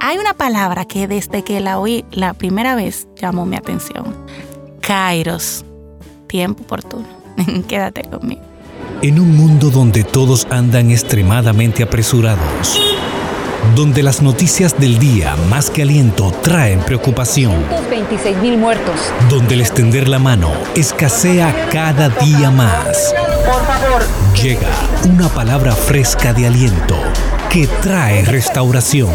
hay una palabra que desde que la oí la primera vez llamó mi atención. Kairos, tiempo oportuno. Quédate conmigo. En un mundo donde todos andan extremadamente apresurados, donde las noticias del día más que aliento traen preocupación, 26 mil muertos, donde el extender la mano escasea cada día más. por favor, Llega una palabra fresca de aliento que trae restauración.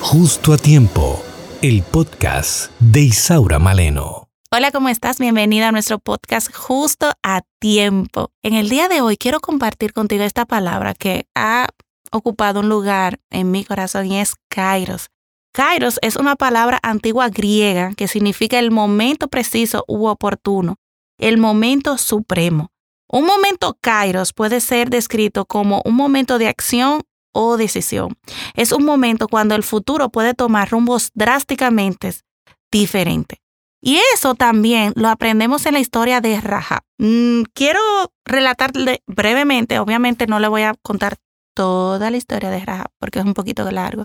Justo a tiempo, el podcast de Isaura Maleno. Hola, ¿cómo estás? Bienvenida a nuestro podcast justo a tiempo. En el día de hoy quiero compartir contigo esta palabra que ha ocupado un lugar en mi corazón y es kairos. Kairos es una palabra antigua griega que significa el momento preciso u oportuno, el momento supremo. Un momento kairos puede ser descrito como un momento de acción o decisión. Es un momento cuando el futuro puede tomar rumbos drásticamente diferentes. Y eso también lo aprendemos en la historia de Raja. Mm, quiero relatarle brevemente, obviamente no le voy a contar toda la historia de Rahab porque es un poquito largo,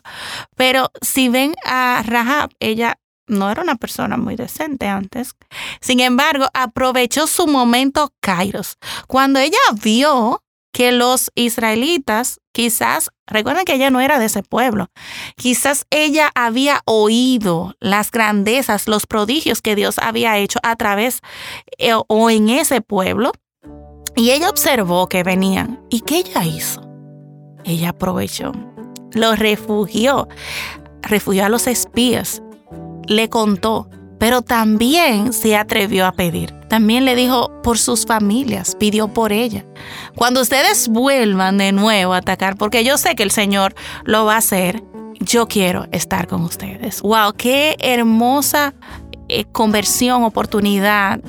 pero si ven a Rahab, ella no era una persona muy decente antes. Sin embargo, aprovechó su momento Kairos. Cuando ella vio que los israelitas, quizás, recuerden que ella no era de ese pueblo, quizás ella había oído las grandezas, los prodigios que Dios había hecho a través eh, o en ese pueblo, y ella observó que venían. ¿Y qué ella hizo? Ella aprovechó, lo refugió, refugió a los espías, le contó, pero también se atrevió a pedir. También le dijo por sus familias, pidió por ella. Cuando ustedes vuelvan de nuevo a atacar, porque yo sé que el Señor lo va a hacer, yo quiero estar con ustedes. ¡Wow! ¡Qué hermosa eh, conversión, oportunidad!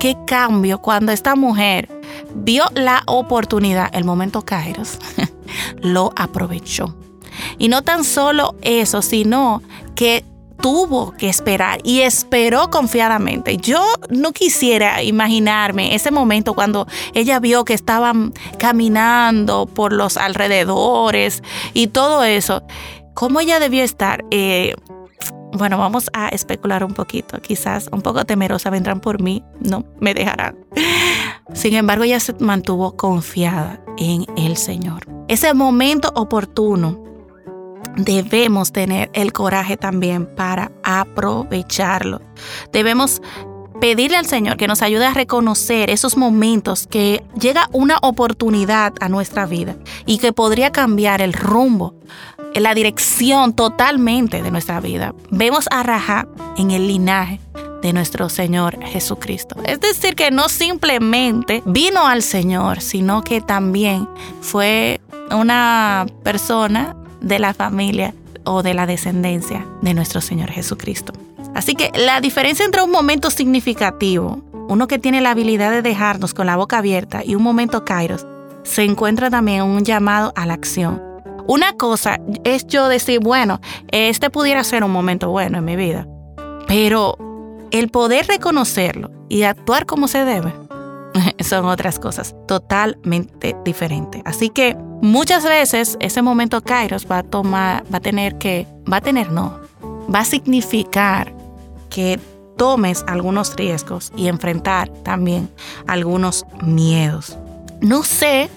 ¡Qué cambio cuando esta mujer vio la oportunidad, el momento Kairos, lo aprovechó. Y no tan solo eso, sino que tuvo que esperar y esperó confiadamente. Yo no quisiera imaginarme ese momento cuando ella vio que estaban caminando por los alrededores y todo eso. ¿Cómo ella debió estar? Eh, bueno, vamos a especular un poquito. Quizás un poco temerosa vendrán por mí. No, me dejarán. Sin embargo, ella se mantuvo confiada en el Señor. Ese momento oportuno debemos tener el coraje también para aprovecharlo. Debemos pedirle al Señor que nos ayude a reconocer esos momentos que llega una oportunidad a nuestra vida y que podría cambiar el rumbo, la dirección totalmente de nuestra vida. Vemos a Rahab en el linaje de nuestro Señor Jesucristo. Es decir, que no simplemente vino al Señor, sino que también fue una persona de la familia o de la descendencia de nuestro Señor Jesucristo. Así que la diferencia entre un momento significativo, uno que tiene la habilidad de dejarnos con la boca abierta, y un momento kairos, se encuentra también un llamado a la acción. Una cosa es yo decir, bueno, este pudiera ser un momento bueno en mi vida, pero el poder reconocerlo y actuar como se debe son otras cosas totalmente diferentes. Así que muchas veces ese momento Kairos va a tomar, va a tener que, va a tener no, va a significar que tomes algunos riesgos y enfrentar también algunos miedos. No sé,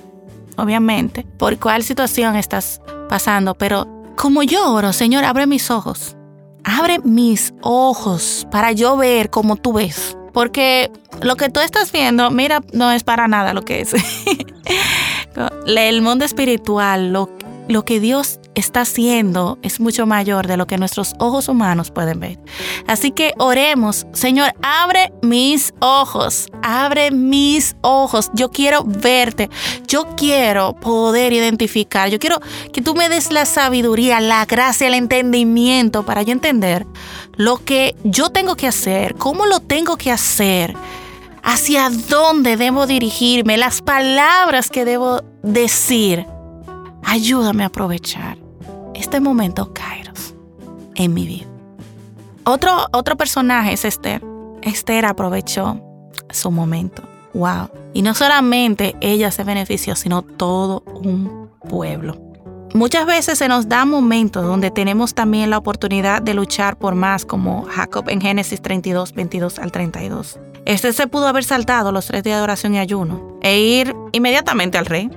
obviamente, por cuál situación estás pasando, pero como yo oro, Señor, abre mis ojos. Abre mis ojos para yo ver como tú ves. Porque lo que tú estás viendo, mira, no es para nada lo que es. El mundo espiritual, lo, lo que Dios está haciendo es mucho mayor de lo que nuestros ojos humanos pueden ver. Así que oremos, Señor, abre mis ojos, abre mis ojos. Yo quiero verte, yo quiero poder identificar, yo quiero que tú me des la sabiduría, la gracia, el entendimiento para yo entender lo que yo tengo que hacer, cómo lo tengo que hacer. Hacia dónde debo dirigirme, las palabras que debo decir ayúdame a aprovechar este momento Kairos en mi vida. Otro, otro personaje es Esther. Esther aprovechó su momento. Wow. Y no solamente ella se benefició, sino todo un pueblo. Muchas veces se nos da momentos donde tenemos también la oportunidad de luchar por más, como Jacob en Génesis 32, 22 al 32. Este se pudo haber saltado los tres días de oración y ayuno e ir inmediatamente al rey.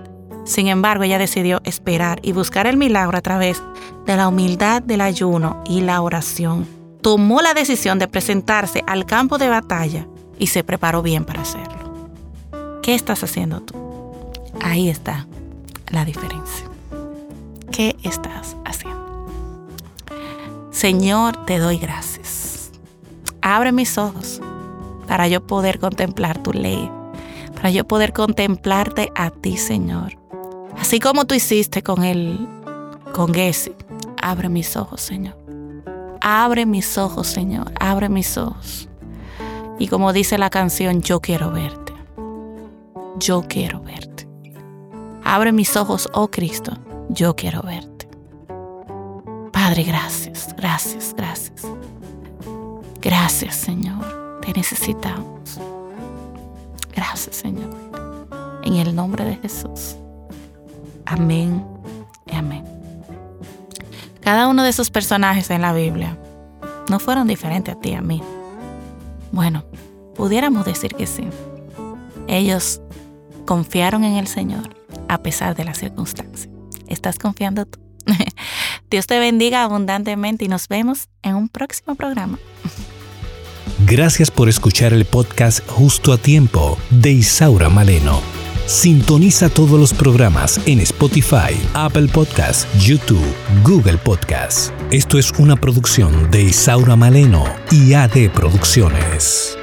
Sin embargo, ella decidió esperar y buscar el milagro a través de la humildad del ayuno y la oración. Tomó la decisión de presentarse al campo de batalla y se preparó bien para hacerlo. ¿Qué estás haciendo tú? Ahí está la diferencia. ¿Qué estás haciendo? Señor, te doy gracias. Abre mis ojos para yo poder contemplar tu ley, para yo poder contemplarte a ti, Señor. Así como tú hiciste con el con Gessi. Abre mis ojos, Señor. Abre mis ojos, Señor. Abre mis ojos. Y como dice la canción, yo quiero verte. Yo quiero verte. Abre mis ojos, oh Cristo yo quiero verte. Padre, gracias, gracias, gracias. Gracias, Señor. Te necesitamos. Gracias, Señor. En el nombre de Jesús. Amén y amén. Cada uno de esos personajes en la Biblia no fueron diferentes a ti y a mí. Bueno, pudiéramos decir que sí. Ellos confiaron en el Señor a pesar de las circunstancias. ¿Estás confiando tú? Dios te bendiga abundantemente y nos vemos en un próximo programa. Gracias por escuchar el podcast Justo a Tiempo de Isaura Maleno. Sintoniza todos los programas en Spotify, Apple Podcasts, YouTube, Google Podcasts. Esto es una producción de Isaura Maleno y AD Producciones.